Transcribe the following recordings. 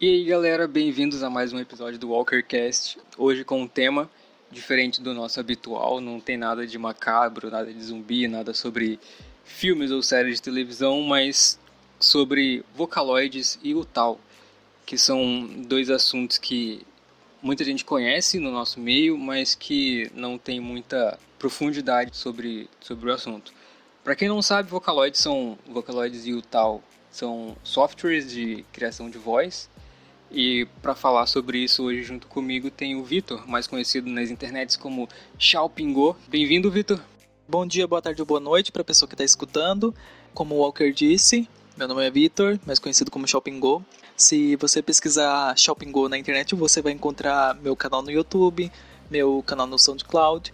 E aí galera, bem-vindos a mais um episódio do WalkerCast. Hoje com um tema diferente do nosso habitual, não tem nada de macabro, nada de zumbi, nada sobre filmes ou séries de televisão, mas sobre vocaloides e o tal, que são dois assuntos que muita gente conhece no nosso meio, mas que não tem muita profundidade sobre, sobre o assunto. Para quem não sabe, vocaloides são vocaloides e o tal são softwares de criação de voz e para falar sobre isso hoje junto comigo tem o Vitor, mais conhecido nas internets como Xiaopingô. Bem-vindo, Vitor. Bom dia, boa tarde ou boa noite para a pessoa que está escutando. Como o Walker disse, meu nome é Vitor, mais conhecido como Xiaopingô. Se você pesquisar Xiaopingô na internet, você vai encontrar meu canal no YouTube, meu canal no SoundCloud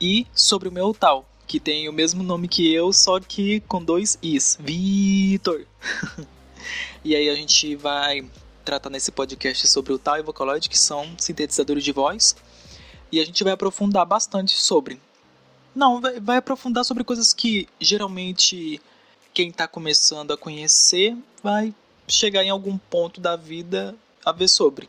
e sobre o meu tal, que tem o mesmo nome que eu, só que com dois is, Vitor. e aí a gente vai tratar nesse podcast sobre o tal e Vocaloid, que são sintetizadores de voz. E a gente vai aprofundar bastante sobre. Não, vai, vai aprofundar sobre coisas que geralmente quem está começando a conhecer vai chegar em algum ponto da vida a ver sobre.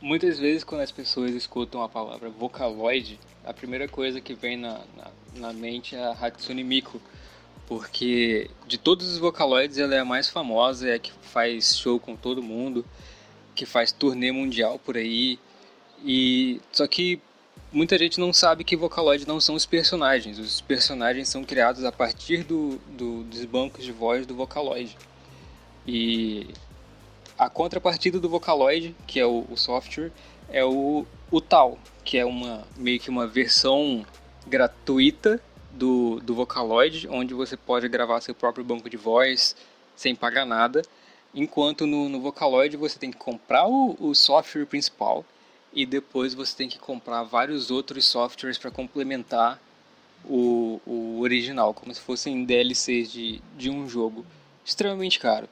Muitas vezes, quando as pessoas escutam a palavra Vocaloid, a primeira coisa que vem na, na, na mente é a Hatsune Miku, porque de todos os Vocaloids ela é a mais famosa, é a que faz show com todo mundo, que faz turnê mundial por aí, e só que muita gente não sabe que Vocaloid não são os personagens, os personagens são criados a partir do, do dos bancos de voz do Vocaloid. E a contrapartida do Vocaloid, que é o, o software, é o, o Tal, que é uma meio que uma versão gratuita do, do Vocaloid, onde você pode gravar seu próprio banco de voz sem pagar nada. Enquanto no, no Vocaloid você tem que comprar o, o software principal e depois você tem que comprar vários outros softwares para complementar o, o original, como se fossem DLCs de, de um jogo extremamente caro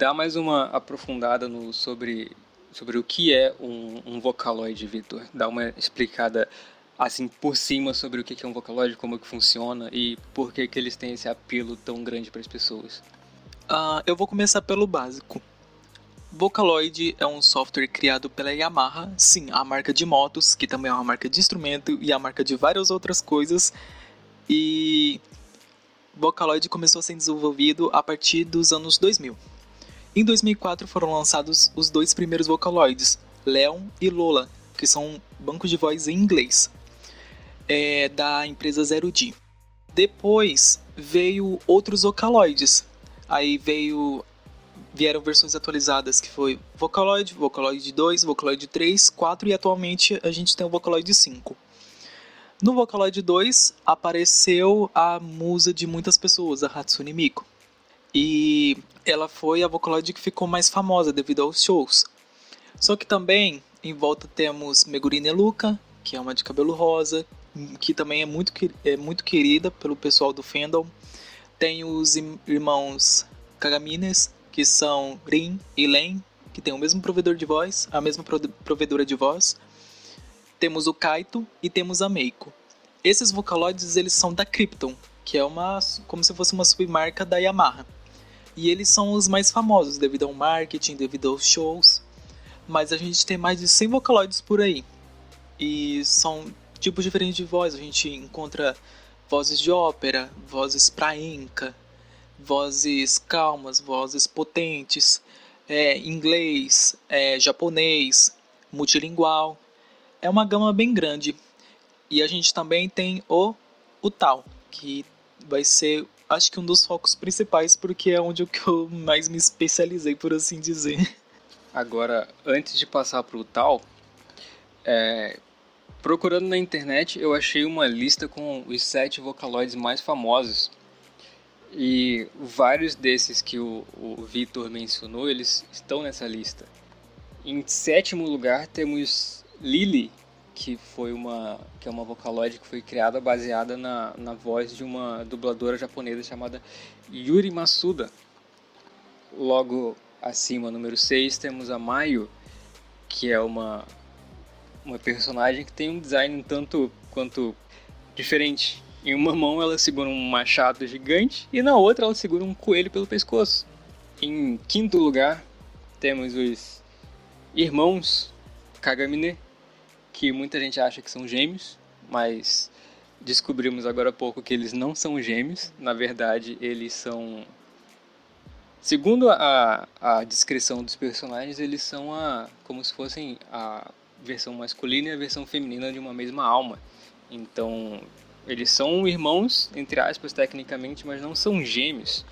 dá mais uma aprofundada no, sobre, sobre o que é um, um Vocaloid, Vitor. Dá uma explicada assim por cima sobre o que é um Vocaloid, como que funciona e por que, que eles têm esse apelo tão grande para as pessoas. Uh, eu vou começar pelo básico. Vocaloid é um software criado pela Yamaha, sim, a marca de motos, que também é uma marca de instrumento e a marca de várias outras coisas. E Vocaloid começou a ser desenvolvido a partir dos anos 2000. Em 2004 foram lançados os dois primeiros Vocaloids, Leon e Lola, que são bancos de voz em inglês, é, da empresa Zero D. Depois veio outros Vocaloids, aí veio vieram versões atualizadas que foi Vocaloid, Vocaloid 2, Vocaloid 3, 4 e atualmente a gente tem o Vocaloid 5. No Vocaloid 2 apareceu a musa de muitas pessoas, a Hatsune Miku. E ela foi a Vocaloid que ficou mais famosa devido aos shows. Só que também em volta temos Megurine Luca, que é uma de cabelo rosa, que também é muito, é muito querida pelo pessoal do fandom. Tem os irmãos Kagamines, que são Rin e Len, que tem o mesmo provedor de voz, a mesma provedora de voz. Temos o Kaito e temos a Meiko. Esses Vocaloids eles são da Krypton, que é uma como se fosse uma submarca da Yamaha. E eles são os mais famosos devido ao marketing, devido aos shows. Mas a gente tem mais de 100 vocaloides por aí. E são tipos diferentes de voz. A gente encontra vozes de ópera, vozes pra inca, vozes calmas, vozes potentes, é, inglês, é, japonês, multilingual. É uma gama bem grande. E a gente também tem o, o tal, que vai ser acho que um dos focos principais, porque é onde eu mais me especializei, por assim dizer. Agora, antes de passar para o tal, é, procurando na internet, eu achei uma lista com os sete vocaloides mais famosos. E vários desses que o, o mencionou, eles estão nessa lista. Em sétimo lugar temos Lily, que foi uma que é uma Vocaloid que foi criada baseada na, na voz de uma dubladora japonesa chamada Yuri Masuda. Logo acima, número 6, temos a Mayu, que é uma uma personagem que tem um design um tanto quanto diferente. Em uma mão ela segura um machado gigante e na outra ela segura um coelho pelo pescoço. Em quinto lugar, temos os irmãos Kagamine, que muita gente acha que são gêmeos, mas descobrimos agora há pouco que eles não são gêmeos. Na verdade, eles são. Segundo a, a descrição dos personagens, eles são a, como se fossem a versão masculina e a versão feminina de uma mesma alma. Então, eles são irmãos, entre aspas, tecnicamente, mas não são gêmeos,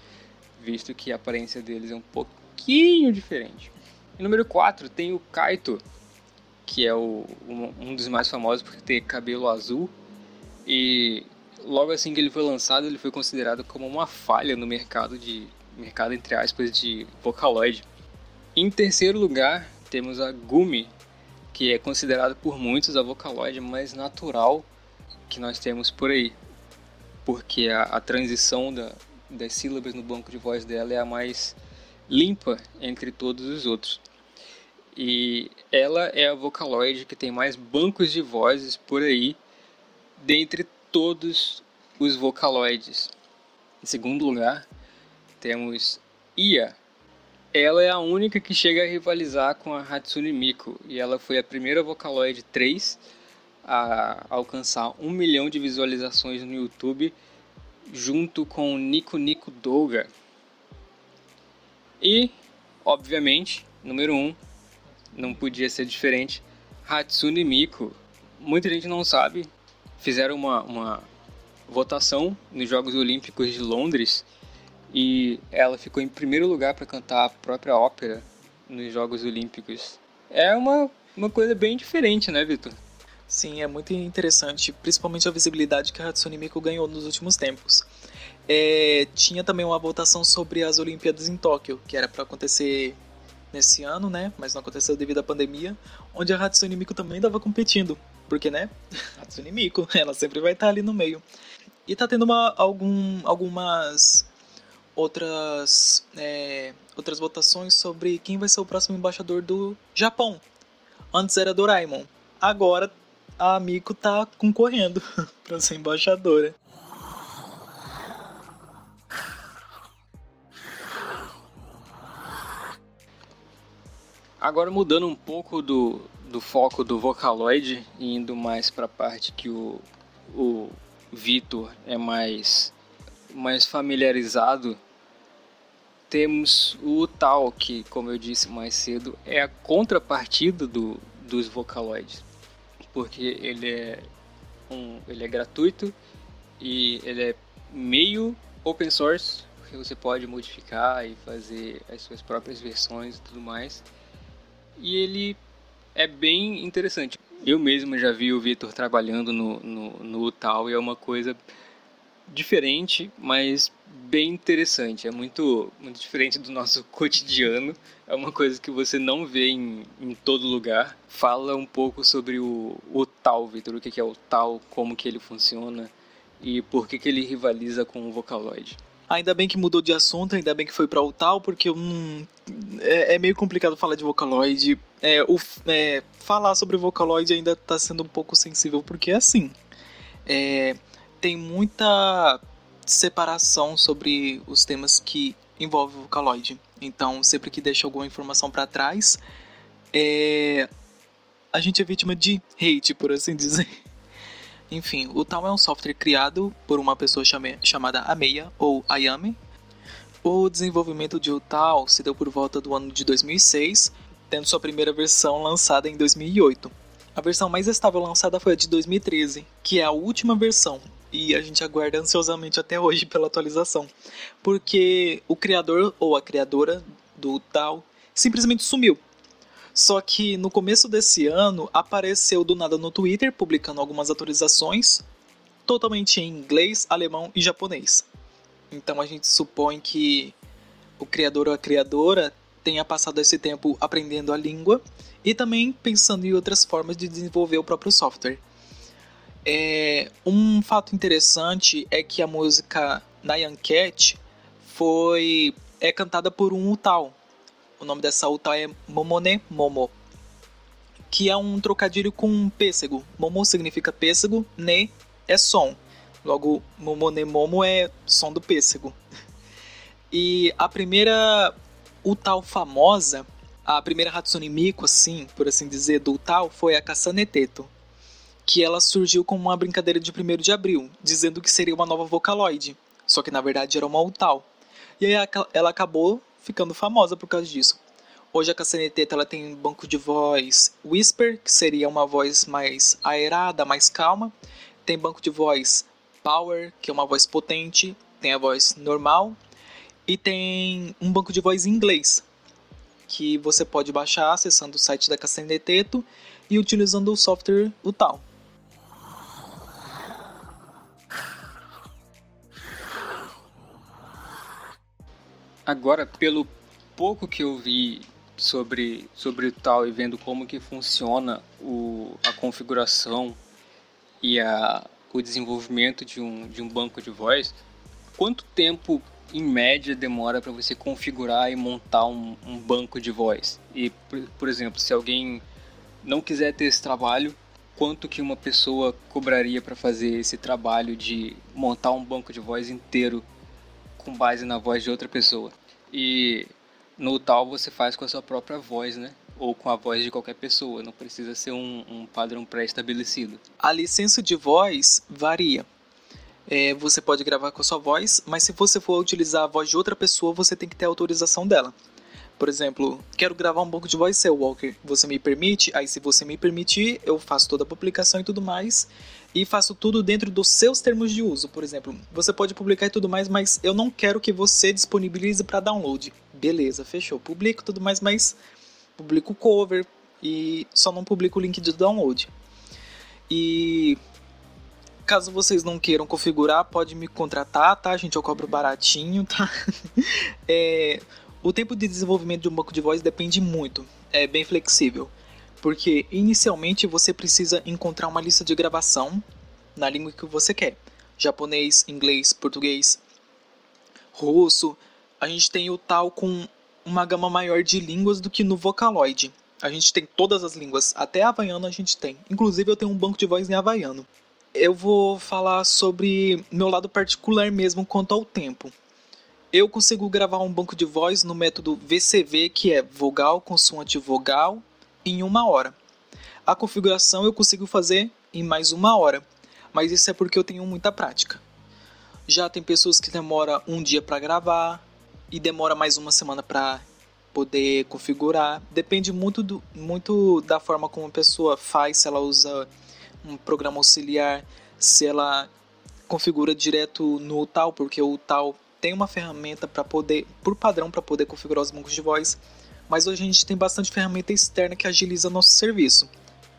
visto que a aparência deles é um pouquinho diferente. Em número 4 tem o Kaito, que é o, um, dos mais famosos por ter cabelo azul. E logo assim que ele foi lançado, ele foi considerado como uma falha no mercado de mercado entre aspas de Vocaloid. Em terceiro lugar, temos a Gumi, que é considerada por muitos a Vocaloid mais natural que nós temos por aí. Porque a, a transição da, das sílabas no banco de voz dela é a mais limpa entre todos os outros. E ela é a Vocaloid que tem mais bancos de vozes por aí, dentre todos os Vocaloids. Em segundo lugar, temos Ia. Ela é a única que chega a rivalizar com a Hatsune Miku, e ela foi a primeira Vocaloid 3 a alcançar um milhão de visualizações no YouTube, junto com Nico Nico Douga. E, obviamente, número 1, um, não podia ser diferente. Hatsune Miku. Muita gente não sabe. Fizeram uma, uma votação nos Jogos Olímpicos de Londres e ela ficou em primeiro lugar para cantar a própria ópera nos Jogos Olímpicos. É uma, uma coisa bem diferente, né, Vitor? Sim, é muito interessante, principalmente a visibilidade que a Hatsune Miku ganhou nos últimos tempos. É, tinha também uma votação sobre as Olimpíadas em Tóquio, que era para acontecer nesse ano, né? Mas não aconteceu devido à pandemia, onde a Hatsune Miku também estava competindo. Porque, né? Hatsune Miku, ela sempre vai estar ali no meio. E tá tendo uma, algum, algumas outras, é, outras votações sobre quem vai ser o próximo embaixador do Japão. Antes era Doraemon. Agora a Miku tá concorrendo para ser embaixadora. Agora mudando um pouco do, do foco do Vocaloid e indo mais para a parte que o, o Vitor é mais, mais familiarizado, temos o Tal, que, como eu disse mais cedo, é a contrapartida do, dos Vocaloids, porque ele é, um, ele é gratuito e ele é meio open source, porque você pode modificar e fazer as suas próprias versões e tudo mais e ele é bem interessante. Eu mesmo já vi o Vitor trabalhando no, no, no tal e é uma coisa diferente, mas bem interessante. É muito, muito diferente do nosso cotidiano. É uma coisa que você não vê em, em todo lugar. Fala um pouco sobre o, o tal, Vitor. O que é o tal, como que ele funciona e por que, que ele rivaliza com o Vocaloid. Ainda bem que mudou de assunto, ainda bem que foi para o tal, porque hum, é, é, meio complicado falar de Vocaloid. É, o, é, falar sobre Vocaloid ainda está sendo um pouco sensível, porque assim, é, tem muita separação sobre os temas que envolvem Vocaloid. Então, sempre que deixa alguma informação para trás, é, a gente é vítima de hate, por assim dizer. Enfim, o Tal é um software criado por uma pessoa chame, chamada Ameia, ou Ayame. O desenvolvimento de Tal se deu por volta do ano de 2006, tendo sua primeira versão lançada em 2008. A versão mais estável lançada foi a de 2013, que é a última versão, e a gente aguarda ansiosamente até hoje pela atualização, porque o criador ou a criadora do Tal simplesmente sumiu. Só que no começo desse ano apareceu do nada no Twitter publicando algumas atualizações totalmente em inglês, alemão e japonês. Então a gente supõe que o criador ou a criadora tenha passado esse tempo aprendendo a língua e também pensando em outras formas de desenvolver o próprio software. É, um fato interessante é que a música Nyan Cat foi é cantada por um Utal, o nome dessa uta é Momone Momo, que é um trocadilho com pêssego. Momo significa pêssego, ne é som. Logo, Momonemomo é som do pêssego. E a primeira Utal famosa, a primeira Hatsune Miku, assim, por assim dizer, do Utal, foi a Kassaneteto. Que ela surgiu como uma brincadeira de 1 de abril, dizendo que seria uma nova Vocaloid. Só que na verdade era uma Utal. E aí ela acabou ficando famosa por causa disso. Hoje a Cassaneteta ela tem um banco de voz Whisper, que seria uma voz mais aerada, mais calma. Tem banco de voz Power, que é uma voz potente. Tem a voz normal. E tem um banco de voz em inglês, que você pode baixar acessando o site da Cassaneteto e utilizando o software o tal. Agora, pelo pouco que eu vi sobre, sobre o tal e vendo como que funciona o, a configuração e a, o desenvolvimento de um, de um banco de voz, quanto tempo em média demora para você configurar e montar um, um, banco de voz? E, por, por exemplo, se alguém não quiser ter esse trabalho, quanto que uma pessoa cobraria para fazer esse trabalho de montar um banco de voz inteiro com base na voz de outra pessoa. E no tal você faz com a sua própria voz, né? Ou com a voz de qualquer pessoa, não precisa ser um, um padrão pré-estabelecido. A licença de voz varia. É, você pode gravar com a sua voz, mas se você for utilizar a voz de outra pessoa, você tem que ter autorização dela. Por exemplo, quero gravar um banco de voz seu, Walker. Você me permite? Aí, se você me permitir, eu faço toda a publicação e tudo mais e faço tudo dentro dos seus termos de uso. Por exemplo, você pode publicar e tudo mais, mas eu não quero que você disponibilize para download. Beleza, fechou. Publico tudo mais, mas publico o cover e só não publico o link de download. E caso vocês não queiram configurar, pode me contratar, tá, gente? Eu cobro baratinho, tá? é, o tempo de desenvolvimento de um banco de voz depende muito, é bem flexível porque inicialmente você precisa encontrar uma lista de gravação na língua que você quer: japonês, inglês, português, russo. A gente tem o tal com uma gama maior de línguas do que no Vocaloid. A gente tem todas as línguas, até havaiano a gente tem. Inclusive eu tenho um banco de voz em havaiano. Eu vou falar sobre meu lado particular mesmo quanto ao tempo. Eu consigo gravar um banco de voz no método VCV, que é vogal, consoante vogal, em uma hora. A configuração eu consigo fazer em mais uma hora, mas isso é porque eu tenho muita prática. Já tem pessoas que demora um dia para gravar e demora mais uma semana para poder configurar. Depende muito, do, muito da forma como a pessoa faz, se ela usa um programa auxiliar, se ela configura direto no tal, porque o tal tem uma ferramenta para poder, por padrão, para poder configurar os bancos de voz mas hoje a gente tem bastante ferramenta externa que agiliza nosso serviço.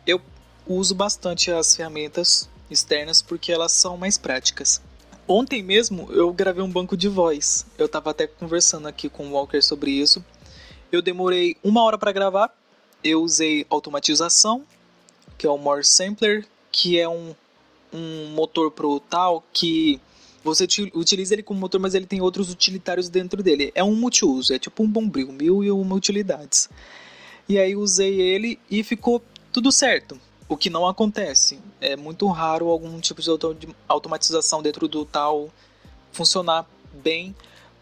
Eu uso bastante as ferramentas externas porque elas são mais práticas. Ontem mesmo eu gravei um banco de voz. Eu estava até conversando aqui com o Walker sobre isso. Eu demorei uma hora para gravar. Eu usei automatização, que é o More Sampler, que é um, um motor pro tal que você utiliza ele como motor, mas ele tem outros utilitários dentro dele. É um multiuso, é tipo um bombril, mil e uma utilidades. E aí usei ele e ficou tudo certo. O que não acontece. É muito raro algum tipo de automatização dentro do tal funcionar bem,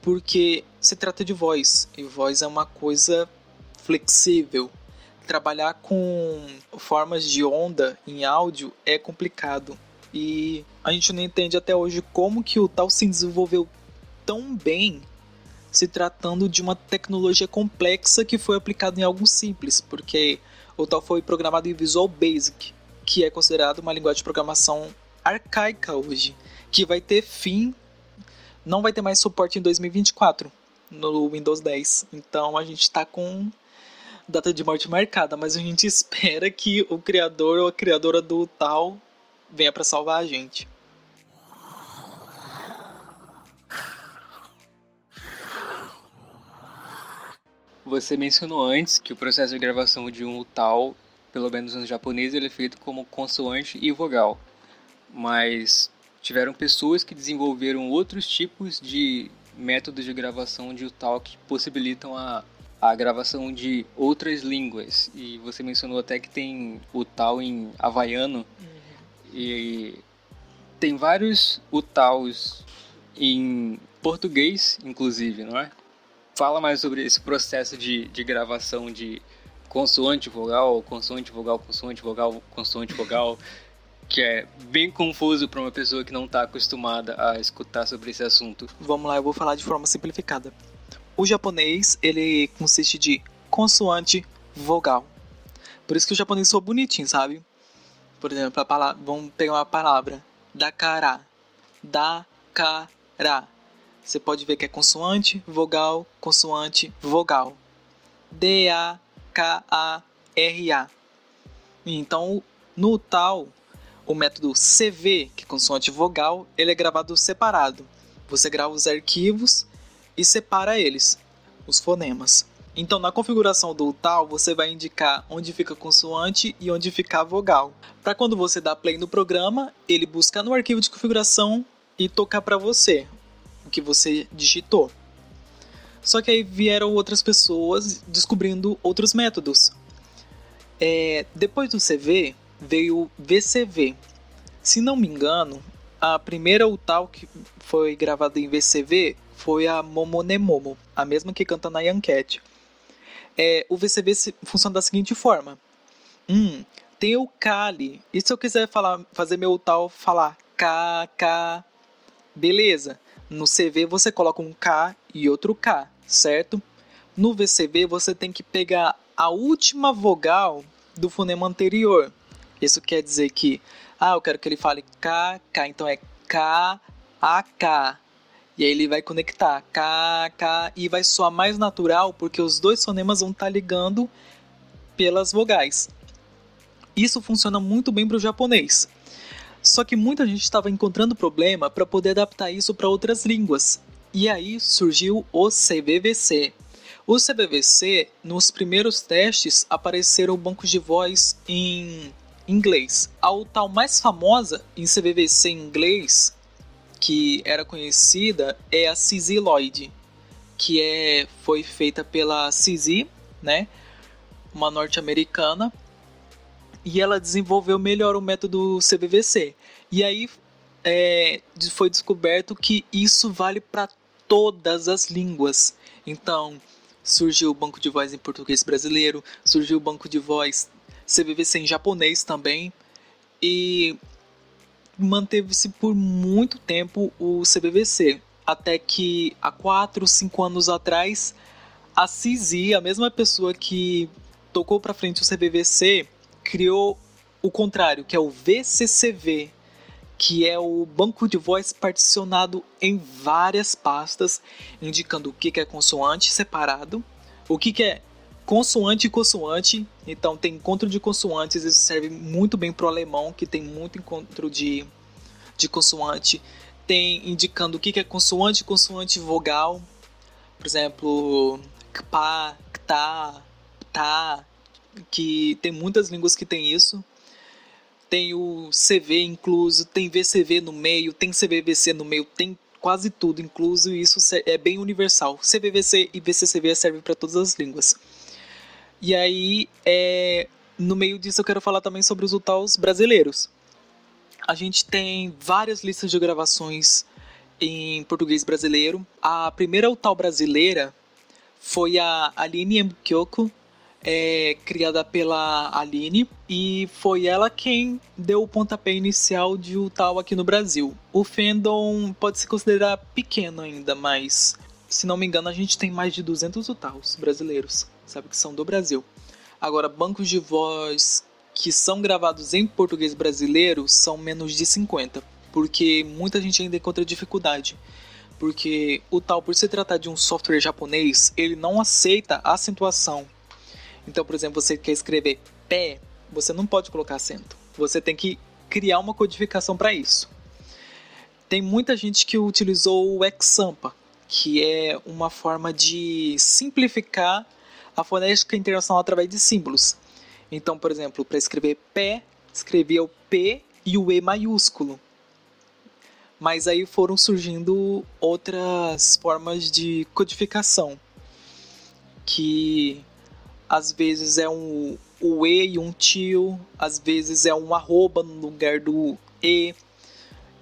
porque se trata de voz. E voz é uma coisa flexível. Trabalhar com formas de onda em áudio é complicado e a gente não entende até hoje como que o tal se desenvolveu tão bem se tratando de uma tecnologia complexa que foi aplicada em algo simples, porque o tal foi programado em Visual Basic, que é considerado uma linguagem de programação arcaica hoje, que vai ter fim, não vai ter mais suporte em 2024 no Windows 10. Então a gente está com data de morte marcada, mas a gente espera que o criador ou a criadora do tal venha para salvar a gente. Você mencionou antes que o processo de gravação de um tal, pelo menos no japonês, ele é feito como consoante e vogal. Mas tiveram pessoas que desenvolveram outros tipos de métodos de gravação de tal que possibilitam a, a gravação de outras línguas. E você mencionou até que tem o tal em havaiano. Uhum. E tem vários utaus em português, inclusive, não é? Fala mais sobre esse processo de, de gravação de consoante vogal, consoante vogal, consoante vogal, consoante vogal, que é bem confuso para uma pessoa que não está acostumada a escutar sobre esse assunto. Vamos lá, eu vou falar de forma simplificada. O japonês, ele consiste de consoante, vogal. Por isso que o japonês soa bonitinho, sabe? Por exemplo, a palavra, vamos pegar uma palavra, dakara, dakara. Você pode ver que é consoante, vogal, consoante, vogal. D-A-K-A-R-A. Então, no tal, o método CV, que é consoante vogal, ele é gravado separado. Você grava os arquivos e separa eles, os fonemas. Então, na configuração do tal, você vai indicar onde fica a consoante e onde fica a vogal. Para quando você dá play no programa, ele buscar no arquivo de configuração e tocar para você o que você digitou. Só que aí vieram outras pessoas descobrindo outros métodos. É, depois do CV veio o VCV. Se não me engano, a primeira UTAL que foi gravada em VCV foi a Momonemomo, a mesma que canta na Yanket. É, o VCV funciona da seguinte forma. Hum, tem o Kali. E se eu quiser falar, fazer meu tal falar K, K, beleza. No CV você coloca um K e outro K, certo? No VCV você tem que pegar a última vogal do fonema anterior. Isso quer dizer que, ah, eu quero que ele fale K, K, então é K, A, K. E aí ele vai conectar K, K e vai soar mais natural porque os dois fonemas vão estar tá ligando pelas vogais. Isso funciona muito bem para o japonês. Só que muita gente estava encontrando problema para poder adaptar isso para outras línguas. E aí surgiu o CVVC. O CVVC, nos primeiros testes, apareceram bancos de voz em inglês. A tal mais famosa em CVVC em inglês que era conhecida é a CZ Lloyd, que é, foi feita pela CZ, né, uma norte-americana, e ela desenvolveu melhor o método CBVC. E aí é, foi descoberto que isso vale para todas as línguas. Então, surgiu o banco de voz em português brasileiro, surgiu o banco de voz CBVC em japonês também. E manteve-se por muito tempo o CBVC, até que há 4, 5 anos atrás, a CISI, a mesma pessoa que tocou para frente o CBVC, criou o contrário, que é o VCCV, que é o banco de voz particionado em várias pastas, indicando o que é consoante separado, o que é consoante e consoante. Então tem encontro de consoantes, isso serve muito bem para o alemão, que tem muito encontro de, de consoante. Tem indicando o que é consoante, consoante vogal. Por exemplo, kpa, kta, pta, que tem muitas línguas que tem isso. Tem o CV incluso, tem VCV no meio, tem CVVC no meio, tem quase tudo incluso e isso é bem universal. CVVC e VCCV servem para todas as línguas. E aí, é, no meio disso, eu quero falar também sobre os UTAUs brasileiros. A gente tem várias listas de gravações em português brasileiro. A primeira UTAU brasileira foi a Aline Mkyoko, é, criada pela Aline, e foi ela quem deu o pontapé inicial de UTAU aqui no Brasil. O fandom pode se considerar pequeno ainda, mas se não me engano, a gente tem mais de 200 UTAUs brasileiros sabe que são do Brasil. Agora, bancos de voz que são gravados em português brasileiro são menos de 50, porque muita gente ainda encontra dificuldade. Porque o tal, por se tratar de um software japonês, ele não aceita acentuação. Então, por exemplo, você quer escrever pé, você não pode colocar acento. Você tem que criar uma codificação para isso. Tem muita gente que utilizou o Xampa, que é uma forma de simplificar a fonética internacional através de símbolos. Então, por exemplo, para escrever pé, escrevia o P e o E maiúsculo. Mas aí foram surgindo outras formas de codificação, que às vezes é um o E e um tio, às vezes é um arroba no lugar do E.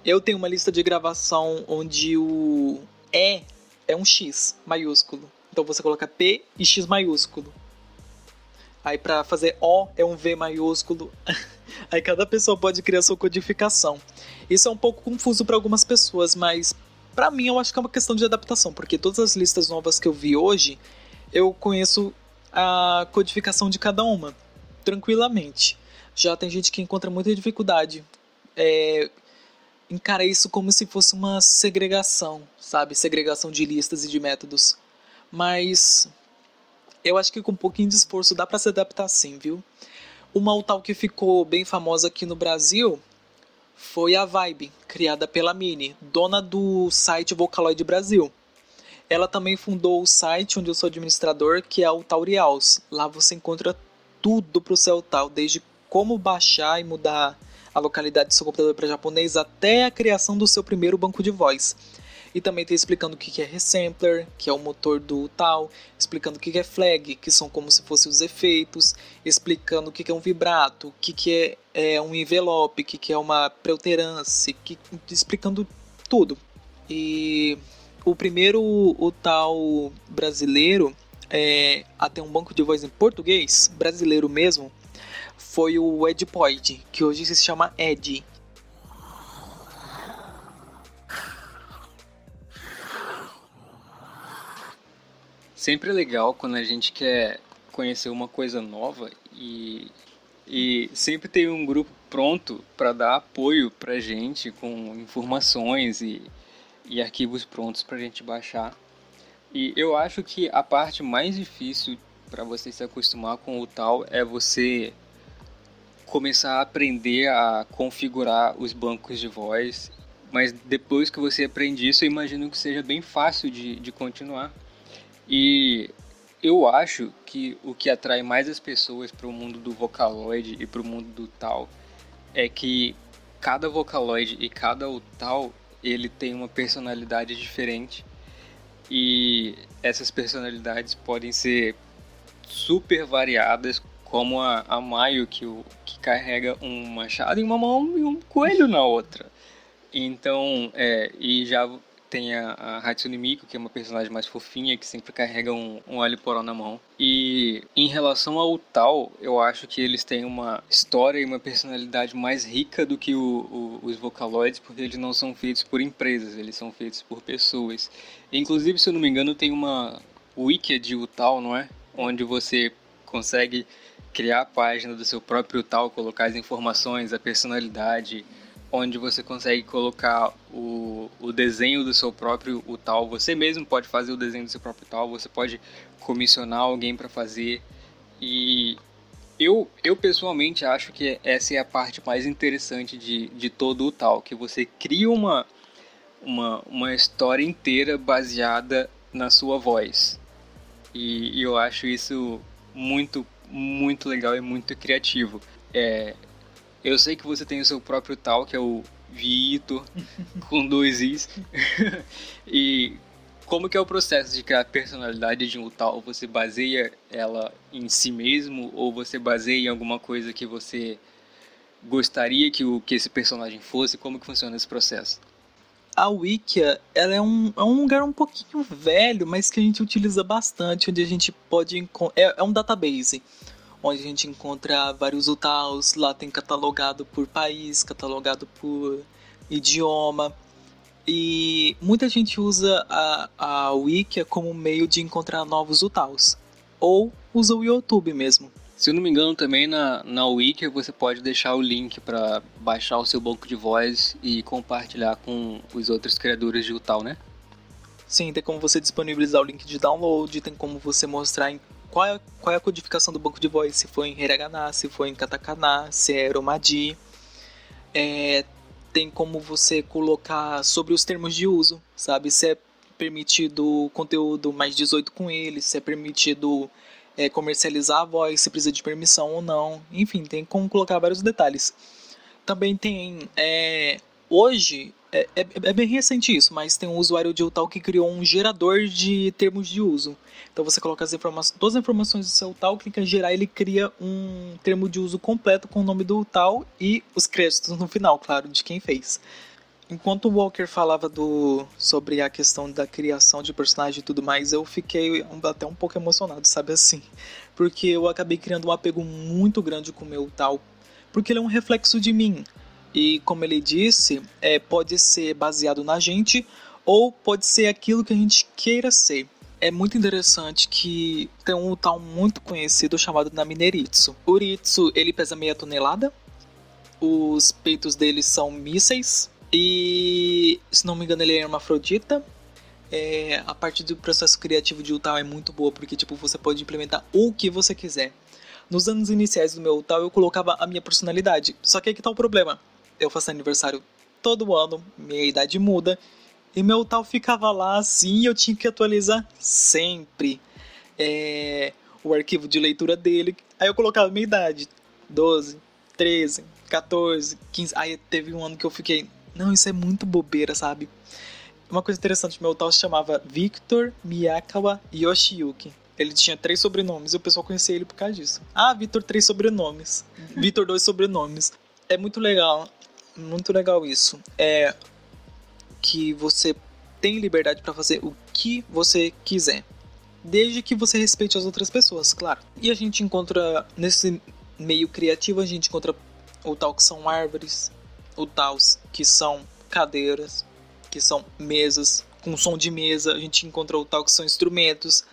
Eu tenho uma lista de gravação onde o E é um X maiúsculo. Então você coloca P e X maiúsculo. Aí para fazer O é um V maiúsculo. Aí cada pessoa pode criar sua codificação. Isso é um pouco confuso para algumas pessoas, mas para mim eu acho que é uma questão de adaptação, porque todas as listas novas que eu vi hoje, eu conheço a codificação de cada uma tranquilamente. Já tem gente que encontra muita dificuldade. É, encara isso como se fosse uma segregação, sabe? Segregação de listas e de métodos. Mas eu acho que com um pouquinho de esforço dá para se adaptar sim, viu? Uma outal que ficou bem famosa aqui no Brasil foi a Vibe, criada pela Mini, dona do site Vocaloid Brasil. Ela também fundou o site onde eu sou administrador, que é o Taurials. Lá você encontra tudo para o seu tal, desde como baixar e mudar a localidade do seu computador para japonês até a criação do seu primeiro banco de voz. E também tem explicando o que é resampler, que é o motor do tal, explicando o que é flag, que são como se fossem os efeitos, explicando o que é um vibrato, o que é, é um envelope, o que é uma preterance, que, explicando tudo. E o primeiro o tal brasileiro é, a ter um banco de voz em português, brasileiro mesmo, foi o Edpoid, que hoje se chama Ed. Sempre é legal quando a gente quer conhecer uma coisa nova e, e sempre tem um grupo pronto para dar apoio para gente com informações e, e arquivos prontos para a gente baixar. E eu acho que a parte mais difícil para você se acostumar com o tal é você começar a aprender a configurar os bancos de voz. Mas depois que você aprende isso, eu imagino que seja bem fácil de, de continuar. E eu acho que o que atrai mais as pessoas para o mundo do Vocaloid e para o mundo do tal é que cada Vocaloid e cada tal ele tem uma personalidade diferente. E essas personalidades podem ser super variadas como a, a Maio que, o, que carrega um machado em uma mão e um coelho na outra. Então é, e já tem a, a Hatsune Miku, que é uma personagem mais fofinha, que sempre carrega um, um alho poró na mão. E em relação ao Tal, eu acho que eles têm uma história e uma personalidade mais rica do que o, o, os Vocaloids, porque eles não são feitos por empresas, eles são feitos por pessoas. Inclusive, se eu não me engano, tem uma wiki de Utal, não é? Onde você consegue criar a página do seu próprio Tal, colocar as informações, a personalidade, onde você consegue colocar o, o desenho do seu próprio o tal. Você mesmo pode fazer o desenho do seu próprio tal, você pode comissionar alguém para fazer. E eu, eu pessoalmente acho que essa é a parte mais interessante de, de todo o tal, que você cria uma, uma, uma história inteira baseada na sua voz. E, e eu acho isso muito, muito legal e muito criativo. É, eu sei que você tem o seu próprio tal, que é o Vitor, com dois Is. e como que é o processo de criar a personalidade de um tal? Você baseia ela em si mesmo ou você baseia em alguma coisa que você gostaria que, o, que esse personagem fosse? Como que funciona esse processo? A Wikia ela é, um, é um lugar um pouquinho velho, mas que a gente utiliza bastante, onde a gente pode... É, é um database onde a gente encontra vários UTAUs, lá tem catalogado por país, catalogado por idioma. E muita gente usa a, a Wikia como meio de encontrar novos UTAUs. Ou usa o YouTube mesmo. Se eu não me engano, também na, na Wiki você pode deixar o link para baixar o seu banco de voz e compartilhar com os outros criadores de UTAU, né? Sim, tem como você disponibilizar o link de download, tem como você mostrar em qual é, qual é a codificação do banco de voz, se foi em hiragana, se foi em katakana, se é romadi. É, tem como você colocar sobre os termos de uso, sabe? Se é permitido conteúdo mais 18 com ele, se é permitido é, comercializar a voz, se precisa de permissão ou não. Enfim, tem como colocar vários detalhes. Também tem. É, hoje, é, é, é, bem recente isso, mas tem um usuário de Utal que criou um gerador de termos de uso. Então você coloca as informações, todas as informações do seu Utal, clica em gerar, ele cria um termo de uso completo com o nome do Utal e os créditos no final, claro, de quem fez. enquanto o Walker falava do sobre a questão da criação de personagem e tudo mais, eu fiquei até um pouco emocionado, sabe assim? Porque eu acabei criando um apego muito grande com o meu tal, porque ele é um reflexo de mim. E como ele disse, é, pode ser baseado na gente ou pode ser aquilo que a gente queira ser. É muito interessante que tem um tal muito conhecido chamado Namineritsu. O Ritsu, ele pesa meia tonelada, os peitos dele são mísseis, e, se não me engano, ele é hermafrodita. É, a parte do processo criativo de Utah é muito boa, porque tipo, você pode implementar o que você quiser. Nos anos iniciais do meu Utah, eu colocava a minha personalidade. Só que aí que tá o problema. Eu faço aniversário todo ano, minha idade muda, e meu tal ficava lá assim, eu tinha que atualizar sempre é, o arquivo de leitura dele. Aí eu colocava minha idade, 12, 13, 14, 15. Aí teve um ano que eu fiquei, não, isso é muito bobeira, sabe? Uma coisa interessante, meu tal se chamava Victor Miyakawa Yoshiyuki. Ele tinha três sobrenomes e o pessoal conhecia ele por causa disso. Ah, Victor, três sobrenomes. Victor, dois sobrenomes. É muito legal. Muito legal isso. É que você tem liberdade para fazer o que você quiser. Desde que você respeite as outras pessoas, claro. E a gente encontra nesse meio criativo, a gente encontra o tal que são árvores, o tal que são cadeiras, que são mesas com som de mesa, a gente encontra o tal que são instrumentos.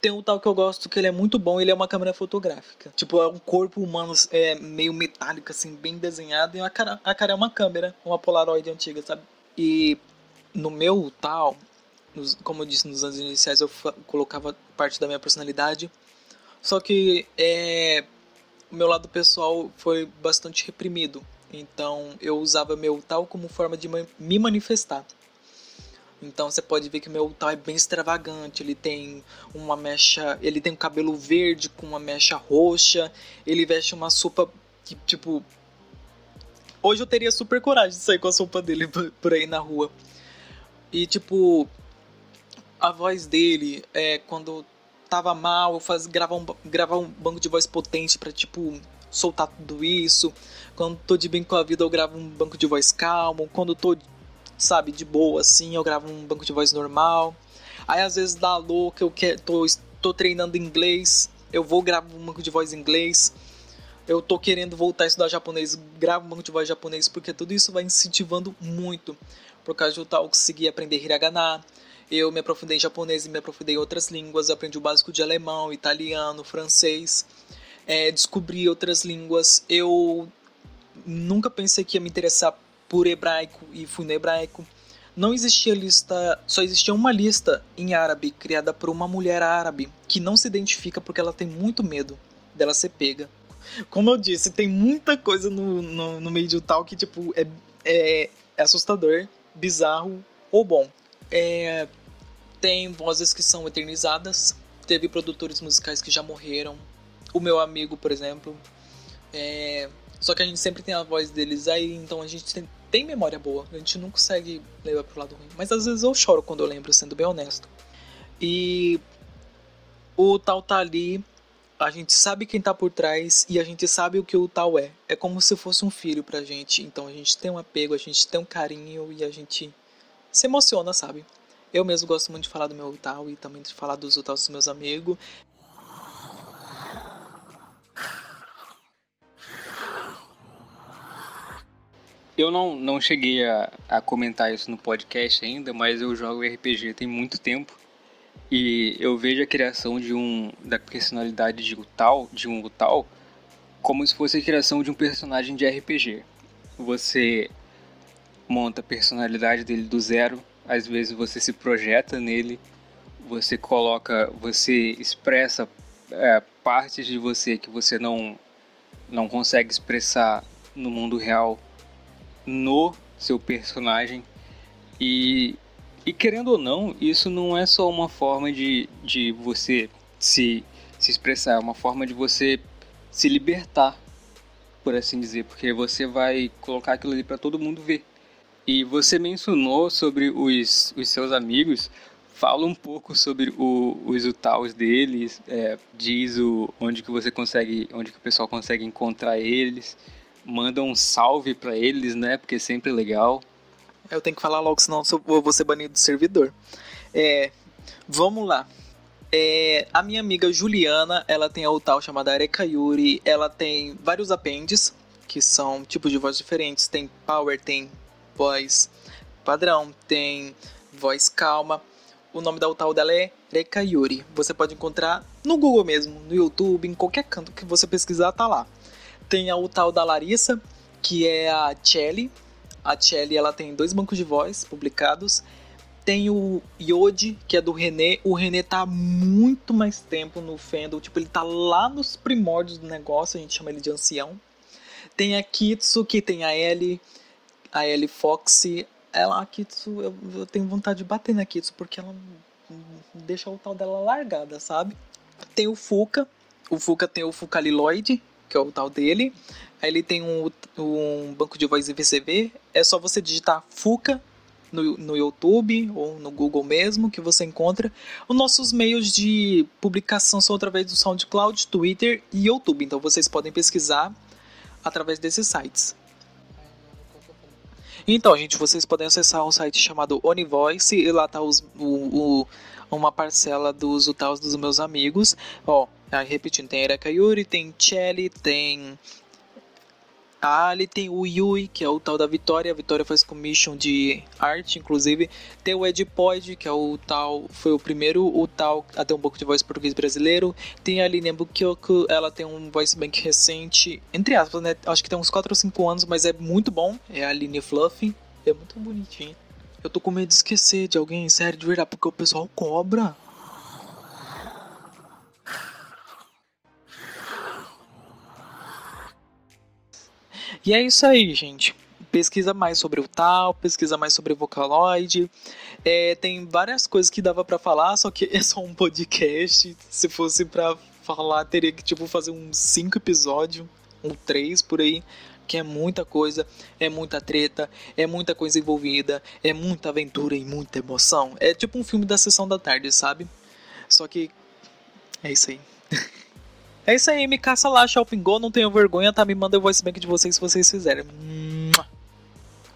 Tem um tal que eu gosto que ele é muito bom, ele é uma câmera fotográfica. Tipo, é um corpo humano é, meio metálico, assim, bem desenhado, e a cara, a cara é uma câmera, uma Polaroid antiga, sabe? E no meu tal, como eu disse nos anos iniciais, eu colocava parte da minha personalidade. Só que é, o meu lado pessoal foi bastante reprimido. Então eu usava meu tal como forma de me manifestar. Então você pode ver que meu tal é bem extravagante. Ele tem uma mecha, ele tem um cabelo verde com uma mecha roxa. Ele veste uma sopa que tipo hoje eu teria super coragem de sair com a sopa dele por aí na rua. E tipo a voz dele é quando tava mal, eu faz gravar um gravar um banco de voz potente para tipo soltar tudo isso. Quando tô de bem com a vida, eu gravo um banco de voz calmo. Quando tô, sabe, de boa assim, eu gravo um banco de voz normal. Aí às vezes dá louca, eu quero, tô, tô treinando inglês, eu vou gravar um banco de voz em inglês. Eu tô querendo voltar a estudar japonês, gravo um banco de voz japonês, porque tudo isso vai incentivando muito. Por causa do tal, consegui aprender hiragana, eu me aprofundei em japonês e me aprofundei em outras línguas, eu aprendi o básico de alemão, italiano, francês é, descobrir outras línguas. Eu nunca pensei que ia me interessar por hebraico e fui no hebraico. Não existia lista, só existia uma lista em árabe criada por uma mulher árabe que não se identifica porque ela tem muito medo dela ser pega. Como eu disse, tem muita coisa no, no, no meio de tal que tipo é, é, é assustador, bizarro ou bom. É, tem vozes que são eternizadas, teve produtores musicais que já morreram, o meu amigo, por exemplo. É... Só que a gente sempre tem a voz deles aí, então a gente tem, tem memória boa. A gente não consegue levar pro lado ruim. Mas às vezes eu choro quando eu lembro, sendo bem honesto. E o tal tá ali, a gente sabe quem tá por trás e a gente sabe o que o tal é. É como se fosse um filho pra gente. Então a gente tem um apego, a gente tem um carinho e a gente se emociona, sabe? Eu mesmo gosto muito de falar do meu tal e também de falar dos tal dos meus amigos. Eu não, não cheguei a, a comentar isso no podcast ainda, mas eu jogo RPG tem muito tempo. E eu vejo a criação de um da personalidade de Utal, de um Utal, como se fosse a criação de um personagem de RPG. Você monta a personalidade dele do zero, às vezes você se projeta nele, você coloca, você expressa é, partes de você que você não não consegue expressar no mundo real no seu personagem. E, e querendo ou não, isso não é só uma forma de, de você se, se expressar, é uma forma de você se libertar, por assim dizer, porque você vai colocar aquilo ali para todo mundo ver. E você mencionou sobre os, os seus amigos, fala um pouco sobre o, os utaus deles, é, diz o, onde que você consegue, onde que o pessoal consegue encontrar eles manda um salve para eles, né? Porque é sempre legal. Eu tenho que falar logo, senão eu vou ser banido do servidor. É, vamos lá. É, a minha amiga Juliana, ela tem a tal chamada Areka Yuri. Ela tem vários apêndices, que são tipos de voz diferentes. Tem power, tem voz padrão, tem voz calma. O nome da tal dela é Reka Yuri. Você pode encontrar no Google mesmo, no YouTube, em qualquer canto que você pesquisar, tá lá. Tem a tal da Larissa, que é a Chelly. A Chelly ela tem dois bancos de voz publicados tem o Yodi, que é do René. O René tá muito mais tempo no fandom. Tipo, ele tá lá nos primórdios do negócio. A gente chama ele de ancião. Tem a Kitsu, que tem a Ellie. A Ellie Foxy. Ela, a Kitsu, eu, eu tenho vontade de bater na Kitsu. Porque ela deixa o tal dela largada, sabe? Tem o Fuka. O Fuka tem o Fucaliloid, que é o tal dele. Aí ele tem um, um banco de voz IVCV. É só você digitar Fuka no, no YouTube ou no Google mesmo que você encontra. Os nossos meios de publicação são através do SoundCloud, Twitter e YouTube. Então vocês podem pesquisar através desses sites. Então, gente, vocês podem acessar um site chamado Onivoice e lá tá os, o, o, uma parcela dos utals dos meus amigos. Ó, repetindo, tem Erika Yuri, tem Chelly, tem Ali tem o Yui, que é o tal da Vitória. A Vitória faz commission de arte, inclusive. Tem o Ed Pod, que é o tal. Foi o primeiro, o tal a ter um pouco de voz português brasileiro. Tem a Aline Bukyoku, ela tem um voice bank recente, entre aspas, né? Acho que tem uns 4 ou 5 anos, mas é muito bom. É a Aline Fluffy. É muito bonitinho. Eu tô com medo de esquecer de alguém, sério, de verdade, porque o pessoal cobra. E é isso aí, gente. Pesquisa mais sobre o tal, pesquisa mais sobre o Vocaloid. É, tem várias coisas que dava para falar, só que é só um podcast. Se fosse para falar, teria que tipo fazer uns cinco episódios, um três por aí que é muita coisa, é muita treta, é muita coisa envolvida, é muita aventura e muita emoção. É tipo um filme da sessão da tarde, sabe? Só que é isso aí. É isso aí, me caça lá, Shopping Go, não tenho vergonha, tá? Me manda o voice bank de vocês se vocês fizerem.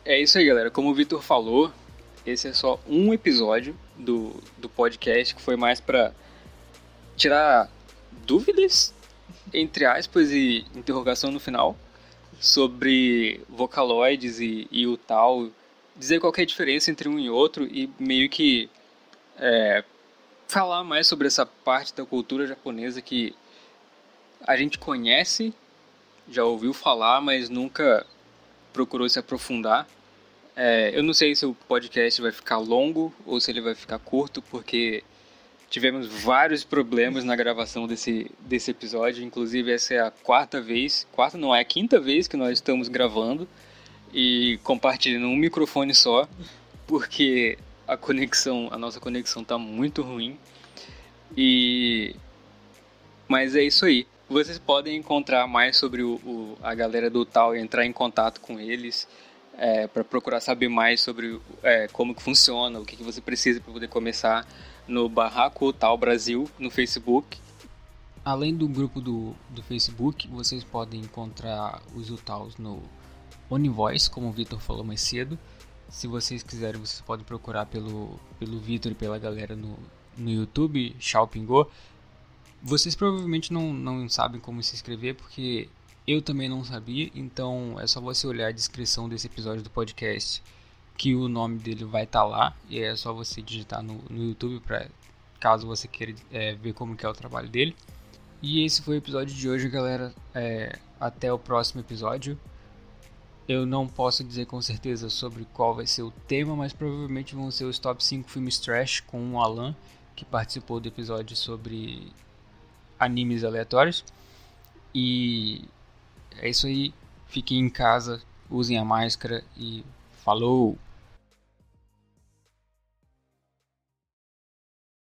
É isso aí, galera. Como o Vitor falou, esse é só um episódio do, do podcast que foi mais pra tirar dúvidas, entre aspas, e interrogação no final, sobre vocaloides e, e o tal, dizer qual é a diferença entre um e outro e meio que é, falar mais sobre essa parte da cultura japonesa que a gente conhece, já ouviu falar, mas nunca procurou se aprofundar. É, eu não sei se o podcast vai ficar longo ou se ele vai ficar curto, porque tivemos vários problemas na gravação desse, desse episódio. Inclusive, essa é a quarta vez, quarta não, é a quinta vez que nós estamos gravando e compartilhando um microfone só, porque a conexão, a nossa conexão está muito ruim. E mas é isso aí. Vocês podem encontrar mais sobre o, o a galera do Tal e entrar em contato com eles é, para procurar saber mais sobre é, como que funciona, o que, que você precisa para poder começar no Barraco Tal Brasil no Facebook. Além do grupo do, do Facebook, vocês podem encontrar os Utaus no Onivoice, como o Vitor falou mais cedo. Se vocês quiserem, vocês podem procurar pelo, pelo Vitor e pela galera no, no YouTube, Shoppingô. Vocês provavelmente não, não sabem como se inscrever, porque eu também não sabia, então é só você olhar a descrição desse episódio do podcast que o nome dele vai estar tá lá e é só você digitar no, no YouTube para caso você queira é, ver como que é o trabalho dele. E esse foi o episódio de hoje, galera. É, até o próximo episódio. Eu não posso dizer com certeza sobre qual vai ser o tema, mas provavelmente vão ser os top 5 filmes trash com o Alan, que participou do episódio sobre animes aleatórios. E é isso aí. Fiquem em casa, usem a máscara e falou!